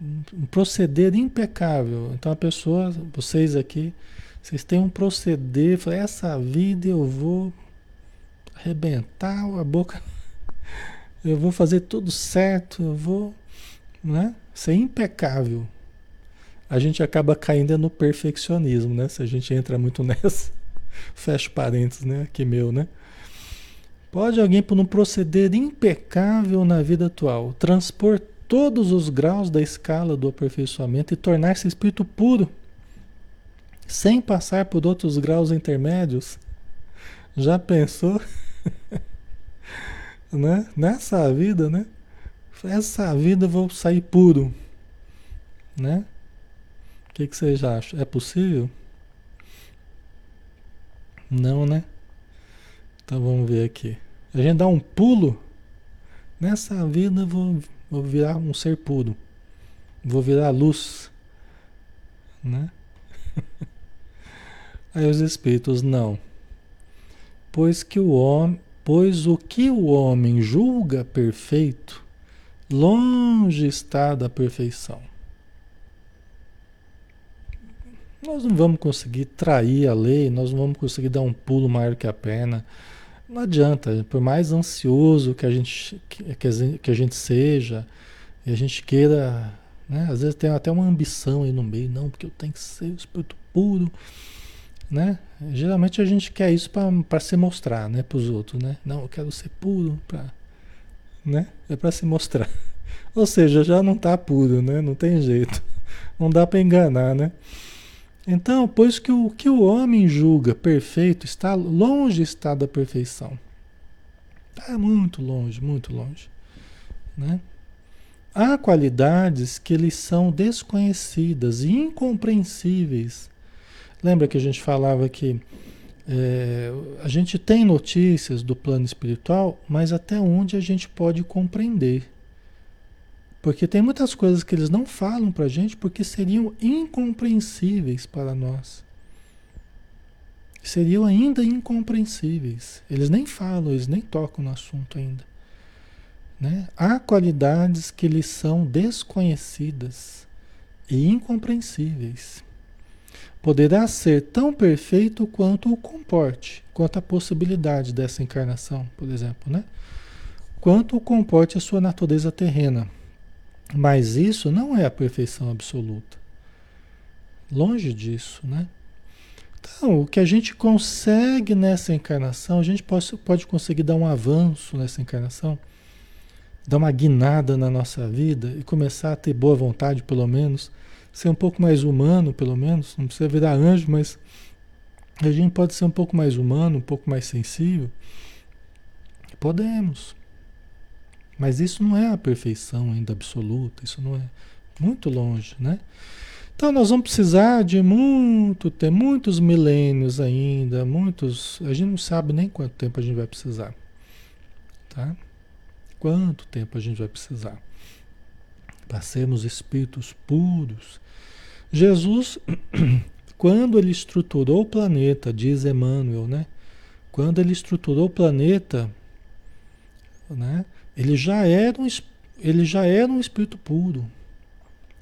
Um proceder impecável. Então a pessoa, vocês aqui, vocês têm um proceder, essa vida eu vou arrebentar a boca, eu vou fazer tudo certo, eu vou né, ser impecável. A gente acaba caindo no perfeccionismo, né? Se a gente entra muito nessa. Fecha parênteses, né? Aqui meu, né? Pode alguém, por um proceder impecável na vida atual, transpor todos os graus da escala do aperfeiçoamento e tornar-se espírito puro, sem passar por outros graus intermédios. Já pensou? né? Nessa vida, né? Essa vida eu vou sair puro, né? O que, que vocês acham? É possível? Não, né? Então vamos ver aqui. A gente dá um pulo. Nessa vida eu vou Vou virar um ser puro. Vou virar luz. Né? Aí os espíritos, não. Pois que o homem, pois o que o homem julga perfeito, longe está da perfeição. Nós não vamos conseguir trair a lei, nós não vamos conseguir dar um pulo maior que a perna não adianta, por mais ansioso que a gente, que, a gente seja, e a gente queira, né? Às vezes tem até uma ambição aí no meio, não, porque eu tenho que ser o espírito puro, né? Geralmente a gente quer isso para se mostrar, né, para os outros, né? Não, eu quero ser puro, para, né? É para se mostrar. Ou seja, já não está puro, né? Não tem jeito. Não dá para enganar, né? Então, pois que o que o homem julga perfeito está longe está da perfeição. Está muito longe, muito longe. Né? Há qualidades que lhes são desconhecidas e incompreensíveis. Lembra que a gente falava que é, a gente tem notícias do plano espiritual, mas até onde a gente pode compreender. Porque tem muitas coisas que eles não falam para a gente porque seriam incompreensíveis para nós. Seriam ainda incompreensíveis. Eles nem falam, eles nem tocam no assunto ainda. Né? Há qualidades que lhes são desconhecidas e incompreensíveis. Poderá ser tão perfeito quanto o comporte, quanto a possibilidade dessa encarnação, por exemplo, né? Quanto o comporte a sua natureza terrena mas isso não é a perfeição absoluta. Longe disso, né? Então, o que a gente consegue nessa encarnação, a gente pode, pode conseguir dar um avanço nessa encarnação, dar uma guinada na nossa vida e começar a ter boa vontade, pelo menos, ser um pouco mais humano, pelo menos, não precisa virar anjo, mas A gente pode ser um pouco mais humano, um pouco mais sensível. Podemos. Mas isso não é a perfeição ainda absoluta, isso não é muito longe, né? Então nós vamos precisar de muito tempo, muitos milênios ainda, muitos, a gente não sabe nem quanto tempo a gente vai precisar. Tá? Quanto tempo a gente vai precisar? Para sermos espíritos puros. Jesus, quando ele estruturou o planeta, diz Emmanuel, né? Quando ele estruturou o planeta, né? Ele já era um, ele já era um espírito puro.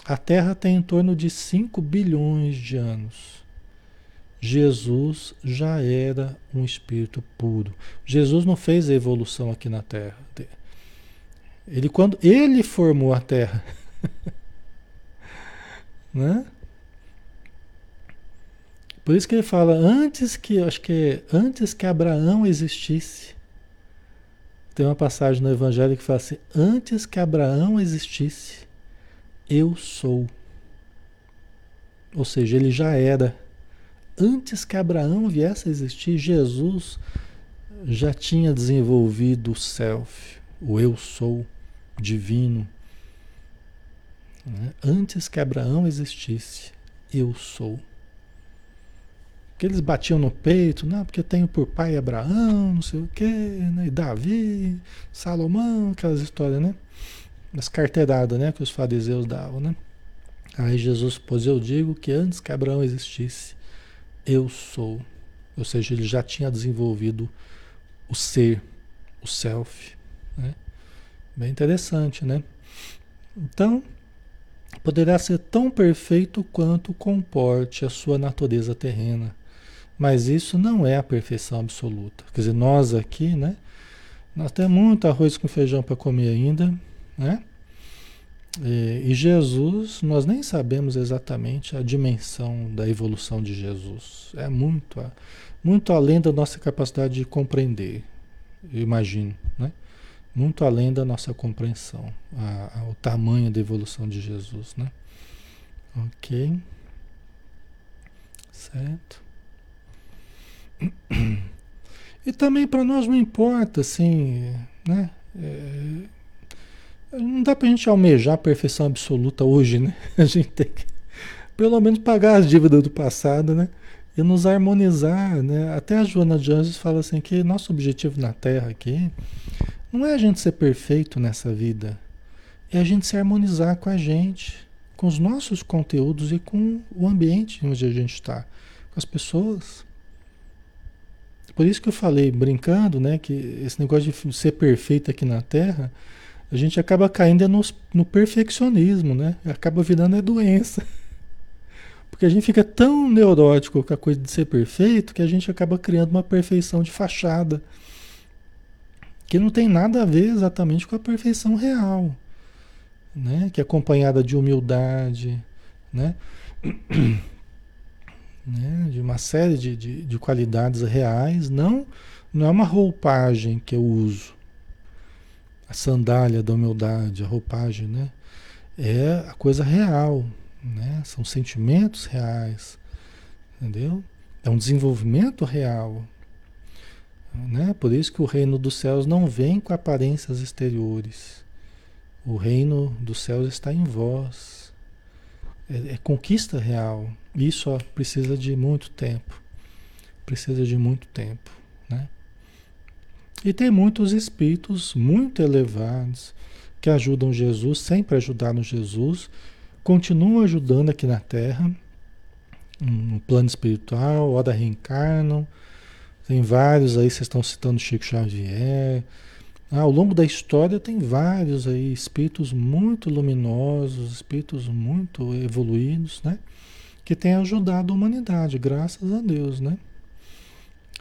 A Terra tem em torno de 5 bilhões de anos. Jesus já era um espírito puro. Jesus não fez a evolução aqui na Terra. Ele quando ele formou a Terra, né? Por isso que ele fala antes que acho que antes que Abraão existisse. Tem uma passagem no Evangelho que fala assim: antes que Abraão existisse, eu sou. Ou seja, ele já era. Antes que Abraão viesse a existir, Jesus já tinha desenvolvido o self, o eu sou divino. Né? Antes que Abraão existisse, eu sou. Que eles batiam no peito, não, porque tenho por pai Abraão, não sei o quê, né? e Davi, Salomão, aquelas histórias, né? as carteiradas né, que os fariseus davam. Né? Aí Jesus, pois eu digo que antes que Abraão existisse, eu sou. Ou seja, ele já tinha desenvolvido o ser, o self. Bem interessante, né? Então, poderá ser tão perfeito quanto comporte a sua natureza terrena. Mas isso não é a perfeição absoluta. Quer dizer, nós aqui, né? Nós temos muito arroz com feijão para comer ainda, né? E, e, Jesus, nós nem sabemos exatamente a dimensão da evolução de Jesus. É muito, muito além da nossa capacidade de compreender, eu imagino, né? Muito além da nossa compreensão, a, a, o tamanho da evolução de Jesus, né? Ok. Certo. E também para nós não importa, assim, né? É, não dá para a gente almejar a perfeição absoluta hoje, né? A gente tem que, pelo menos, pagar as dívidas do passado, né? E nos harmonizar, né? Até a Joana de Anjos fala assim que nosso objetivo na Terra aqui não é a gente ser perfeito nessa vida, é a gente se harmonizar com a gente, com os nossos conteúdos e com o ambiente onde a gente está, com as pessoas. Por isso que eu falei, brincando, né, que esse negócio de ser perfeito aqui na Terra a gente acaba caindo no, no perfeccionismo, né? Acaba virando a doença. Porque a gente fica tão neurótico com a coisa de ser perfeito que a gente acaba criando uma perfeição de fachada. Que não tem nada a ver exatamente com a perfeição real. Né? Que é acompanhada de humildade, né? né? De uma série de, de, de qualidades reais. Não, não é uma roupagem que eu uso a sandália da humildade, a roupagem, né? É a coisa real, né? São sentimentos reais, entendeu? É um desenvolvimento real, né? Por isso que o reino dos céus não vem com aparências exteriores. O reino dos céus está em vós. É, é conquista real. Isso precisa de muito tempo. Precisa de muito tempo, né? E tem muitos espíritos muito elevados que ajudam Jesus, sempre ajudaram Jesus, continuam ajudando aqui na Terra, no plano espiritual, ora reencarnam. Tem vários aí, vocês estão citando Chico Xavier. Ah, ao longo da história tem vários aí espíritos muito luminosos, espíritos muito evoluídos, né? Que têm ajudado a humanidade, graças a Deus, né?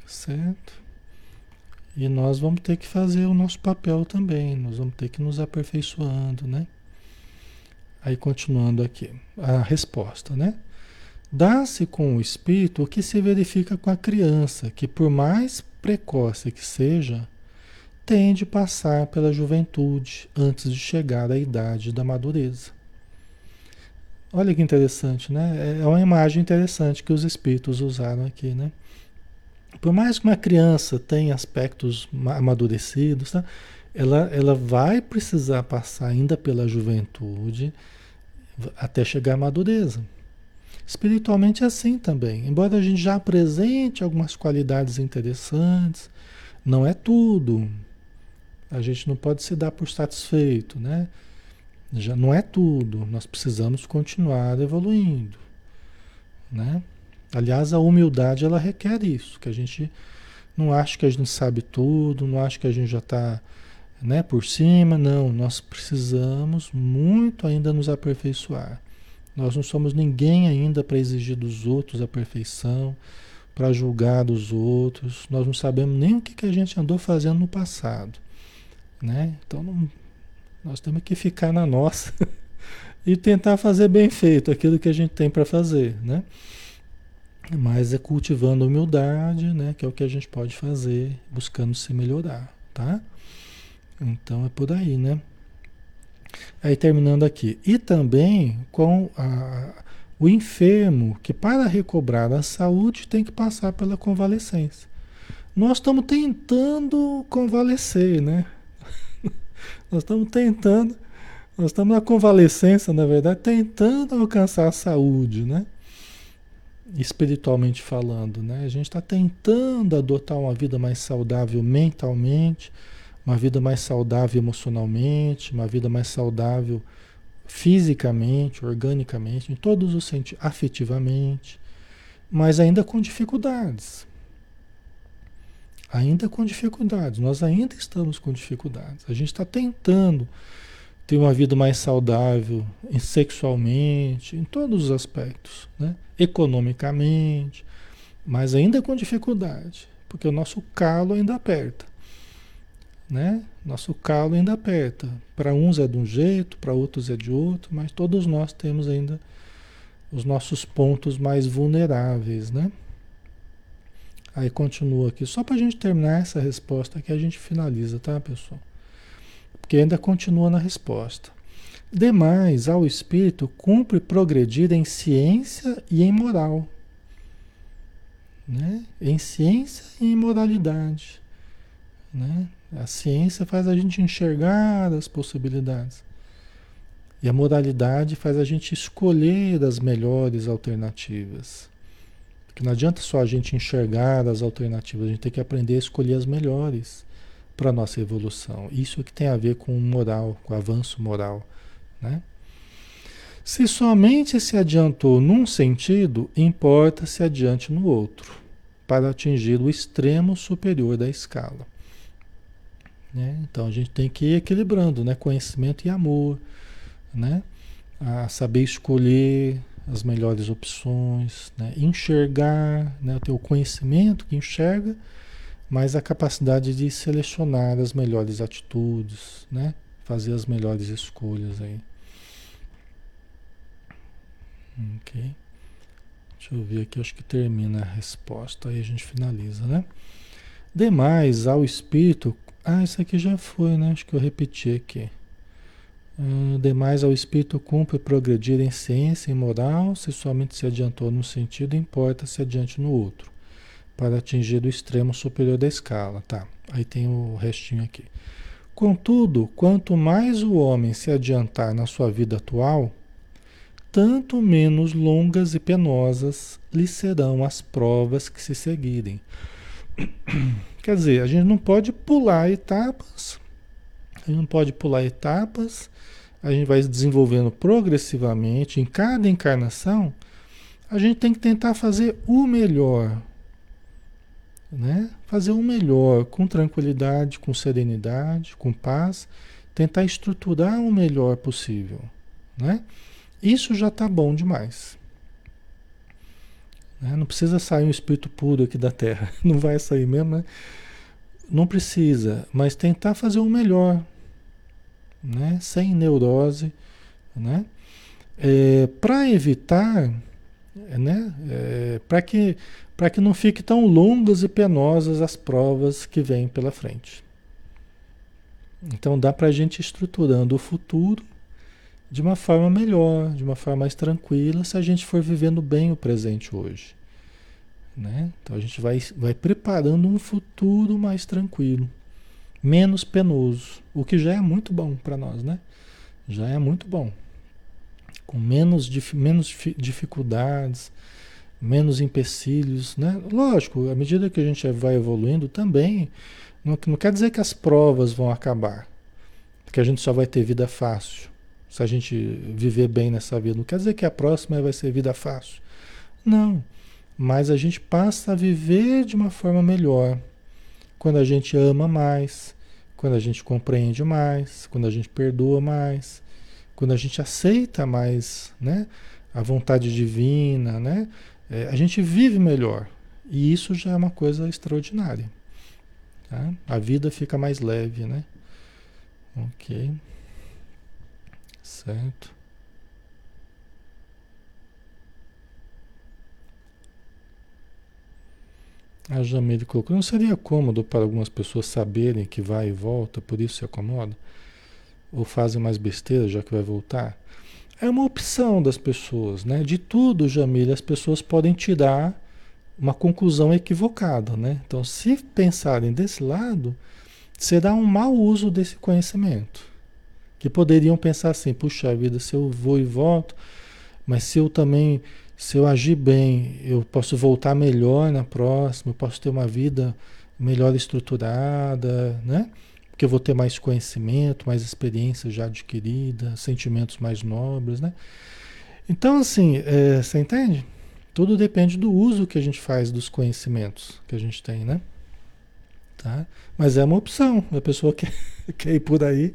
Certo? E nós vamos ter que fazer o nosso papel também, nós vamos ter que nos aperfeiçoando, né? Aí continuando aqui, a resposta, né? Dá-se com o espírito o que se verifica com a criança, que por mais precoce que seja, tem de passar pela juventude antes de chegar à idade da madureza. Olha que interessante, né? É uma imagem interessante que os espíritos usaram aqui, né? Por mais que uma criança tenha aspectos amadurecidos, tá? ela, ela vai precisar passar ainda pela juventude até chegar à madureza. Espiritualmente é assim também. Embora a gente já apresente algumas qualidades interessantes, não é tudo. A gente não pode se dar por satisfeito, né? Já não é tudo. Nós precisamos continuar evoluindo, né? Aliás, a humildade ela requer isso, que a gente não acha que a gente sabe tudo, não acha que a gente já está né, por cima, não. Nós precisamos muito ainda nos aperfeiçoar. Nós não somos ninguém ainda para exigir dos outros a perfeição, para julgar dos outros. Nós não sabemos nem o que, que a gente andou fazendo no passado. Né? Então não, nós temos que ficar na nossa e tentar fazer bem feito aquilo que a gente tem para fazer. Né? Mas é cultivando a humildade, né? que é o que a gente pode fazer, buscando se melhorar. Tá? Então é por aí, né? Aí terminando aqui. E também com a, o enfermo que para recobrar a saúde tem que passar pela convalescência. Nós estamos tentando convalescer, né? nós estamos tentando, nós estamos na convalescência, na verdade, tentando alcançar a saúde, né? Espiritualmente falando, né? A gente está tentando adotar uma vida mais saudável mentalmente uma vida mais saudável emocionalmente, uma vida mais saudável fisicamente, organicamente, em todos os sentidos, afetivamente, mas ainda com dificuldades. Ainda com dificuldades, nós ainda estamos com dificuldades. A gente está tentando ter uma vida mais saudável sexualmente, em todos os aspectos, né? economicamente, mas ainda com dificuldade, porque o nosso calo ainda aperta né? Nosso calo ainda aperta. Para uns é de um jeito, para outros é de outro, mas todos nós temos ainda os nossos pontos mais vulneráveis, né? Aí continua aqui, só para a gente terminar essa resposta que a gente finaliza, tá, pessoal? Porque ainda continua na resposta. Demais, ao espírito cumpre progredir em ciência e em moral. Né? Em ciência e em moralidade. Né? A ciência faz a gente enxergar as possibilidades. E a moralidade faz a gente escolher as melhores alternativas. Porque não adianta só a gente enxergar as alternativas, a gente tem que aprender a escolher as melhores para a nossa evolução. Isso é que tem a ver com moral, com avanço moral. Né? Se somente se adiantou num sentido, importa se adiante no outro, para atingir o extremo superior da escala. Né? Então a gente tem que ir equilibrando né? conhecimento e amor, né? a saber escolher as melhores opções, né? enxergar, né? ter o conhecimento que enxerga, mas a capacidade de selecionar as melhores atitudes, né? fazer as melhores escolhas aí. Ok. Deixa eu ver aqui, acho que termina a resposta, aí a gente finaliza, né? Demais, ao espírito ah, isso aqui já foi, né? Acho que eu repeti aqui. Uh, demais ao espírito cumpre progredir em ciência e moral, se somente se adiantou num sentido, importa se adiante no outro, para atingir o extremo superior da escala. Tá, aí tem o restinho aqui. Contudo, quanto mais o homem se adiantar na sua vida atual, tanto menos longas e penosas lhe serão as provas que se seguirem. Quer dizer, a gente não pode pular etapas, a gente não pode pular etapas, a gente vai desenvolvendo progressivamente, em cada encarnação, a gente tem que tentar fazer o melhor. Né? Fazer o melhor, com tranquilidade, com serenidade, com paz, tentar estruturar o melhor possível. Né? Isso já está bom demais. Né? Não precisa sair um espírito puro aqui da Terra. Não vai sair mesmo, né? Não precisa, mas tentar fazer o melhor, né? Sem neurose, né? É, para evitar, né? É, para que para que não fique tão longas e penosas as provas que vêm pela frente. Então dá para a gente estruturando o futuro de uma forma melhor, de uma forma mais tranquila, se a gente for vivendo bem o presente hoje. Né? Então a gente vai, vai preparando um futuro mais tranquilo, menos penoso, o que já é muito bom para nós, né? Já é muito bom. Com menos, menos dificuldades, menos empecilhos, né? Lógico, à medida que a gente vai evoluindo também, não, não quer dizer que as provas vão acabar, que a gente só vai ter vida fácil. Se a gente viver bem nessa vida, não quer dizer que a próxima vai ser vida fácil. Não, mas a gente passa a viver de uma forma melhor. Quando a gente ama mais, quando a gente compreende mais, quando a gente perdoa mais, quando a gente aceita mais, né, a vontade divina, né, é, a gente vive melhor. E isso já é uma coisa extraordinária. Tá? A vida fica mais leve, né? Ok. Certo. A Jamile colocou, não seria cômodo para algumas pessoas saberem que vai e volta, por isso se acomoda? Ou fazem mais besteira já que vai voltar? É uma opção das pessoas, né? De tudo, Jamile, as pessoas podem tirar uma conclusão equivocada, né? Então, se pensarem desse lado, será um mau uso desse conhecimento. Que poderiam pensar assim, puxa vida, se eu vou e volto, mas se eu também se eu agir bem, eu posso voltar melhor na próxima, eu posso ter uma vida melhor estruturada, né? Porque eu vou ter mais conhecimento, mais experiência já adquirida, sentimentos mais nobres, né? Então, assim, é, você entende? Tudo depende do uso que a gente faz dos conhecimentos que a gente tem, né? Tá? Mas é uma opção. A pessoa quer, quer ir por aí.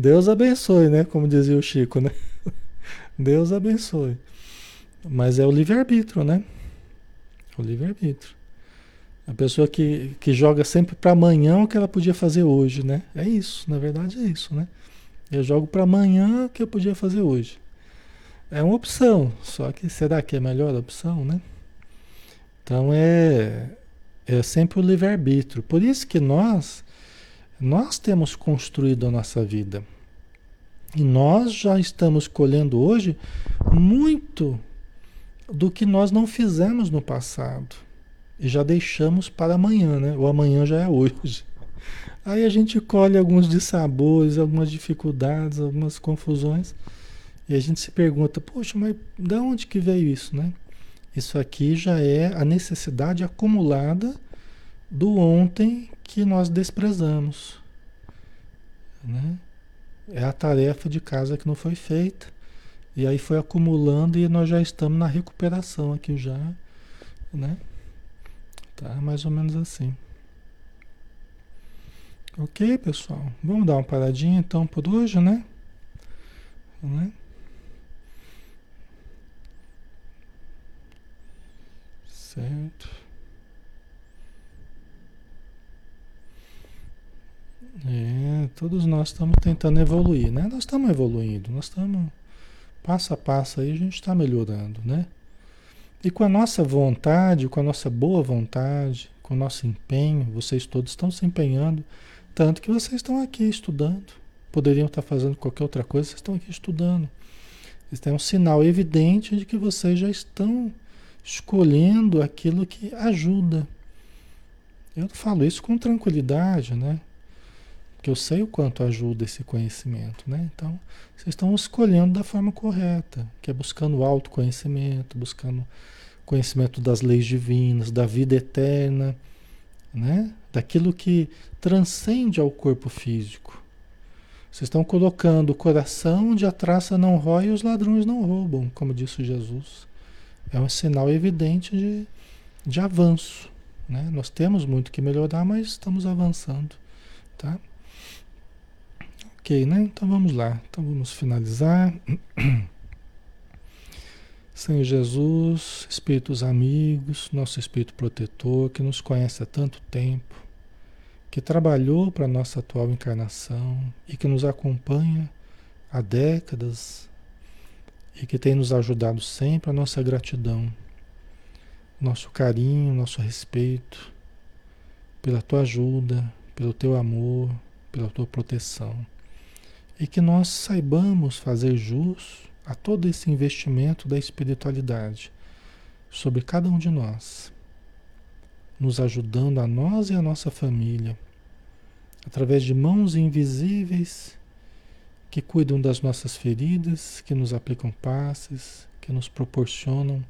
Deus abençoe, né? Como dizia o Chico, né? Deus abençoe. Mas é o livre-arbítrio, né? O livre-arbítrio. A pessoa que, que joga sempre para amanhã o que ela podia fazer hoje, né? É isso, na verdade é isso, né? Eu jogo para amanhã o que eu podia fazer hoje. É uma opção, só que será que é a melhor opção, né? Então é, é sempre o livre-arbítrio. Por isso que nós, nós temos construído a nossa vida. E nós já estamos colhendo hoje muito do que nós não fizemos no passado e já deixamos para amanhã, né? O amanhã já é hoje. Aí a gente colhe alguns dissabores, algumas dificuldades, algumas confusões e a gente se pergunta, poxa, mas de onde que veio isso, né? Isso aqui já é a necessidade acumulada do ontem que nós desprezamos, né? É a tarefa de casa que não foi feita e aí foi acumulando e nós já estamos na recuperação aqui já, né? Tá mais ou menos assim. Ok, pessoal? Vamos dar uma paradinha então por hoje, né? né? Certo. É, todos nós estamos tentando evoluir, né? Nós estamos evoluindo, nós estamos Passo a passo aí a gente está melhorando, né? E com a nossa vontade, com a nossa boa vontade, com o nosso empenho, vocês todos estão se empenhando, tanto que vocês estão aqui estudando. Poderiam estar fazendo qualquer outra coisa, vocês estão aqui estudando. Isso é um sinal evidente de que vocês já estão escolhendo aquilo que ajuda. Eu falo isso com tranquilidade, né? Porque eu sei o quanto ajuda esse conhecimento, né? Então, vocês estão escolhendo da forma correta, que é buscando autoconhecimento, buscando conhecimento das leis divinas, da vida eterna, né? Daquilo que transcende ao corpo físico. Vocês estão colocando o coração onde a traça não rói e os ladrões não roubam, como disse Jesus. É um sinal evidente de, de avanço. Né? Nós temos muito que melhorar, mas estamos avançando. Tá? Ok, né? Então vamos lá. Então vamos finalizar. Senhor Jesus, Espíritos amigos, nosso Espírito protetor, que nos conhece há tanto tempo, que trabalhou para a nossa atual encarnação e que nos acompanha há décadas e que tem nos ajudado sempre, a nossa gratidão, nosso carinho, nosso respeito, pela tua ajuda, pelo teu amor, pela tua proteção e que nós saibamos fazer jus a todo esse investimento da espiritualidade sobre cada um de nós. nos ajudando a nós e a nossa família, através de mãos invisíveis que cuidam das nossas feridas, que nos aplicam passes, que nos proporcionam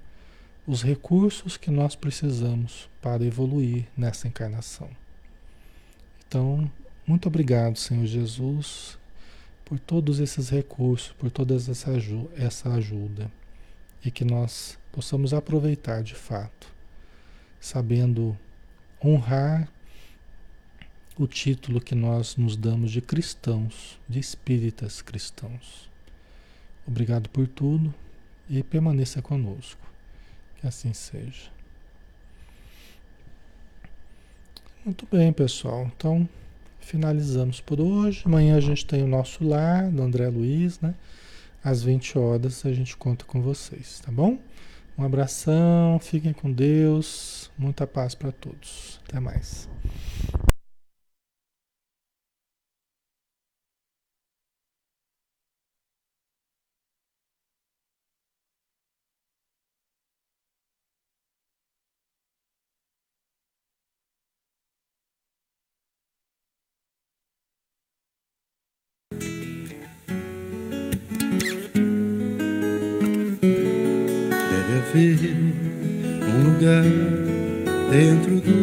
os recursos que nós precisamos para evoluir nessa encarnação. Então, muito obrigado, Senhor Jesus, por todos esses recursos, por toda essa ajuda e que nós possamos aproveitar de fato sabendo honrar o título que nós nos damos de cristãos, de espíritas cristãos. Obrigado por tudo e permaneça conosco. Que assim seja. Muito bem, pessoal. Então, finalizamos por hoje. Amanhã a gente tem o nosso lar do André Luiz, né? Às 20 horas a gente conta com vocês, tá bom? Um abração, fiquem com Deus, muita paz para todos. Até mais.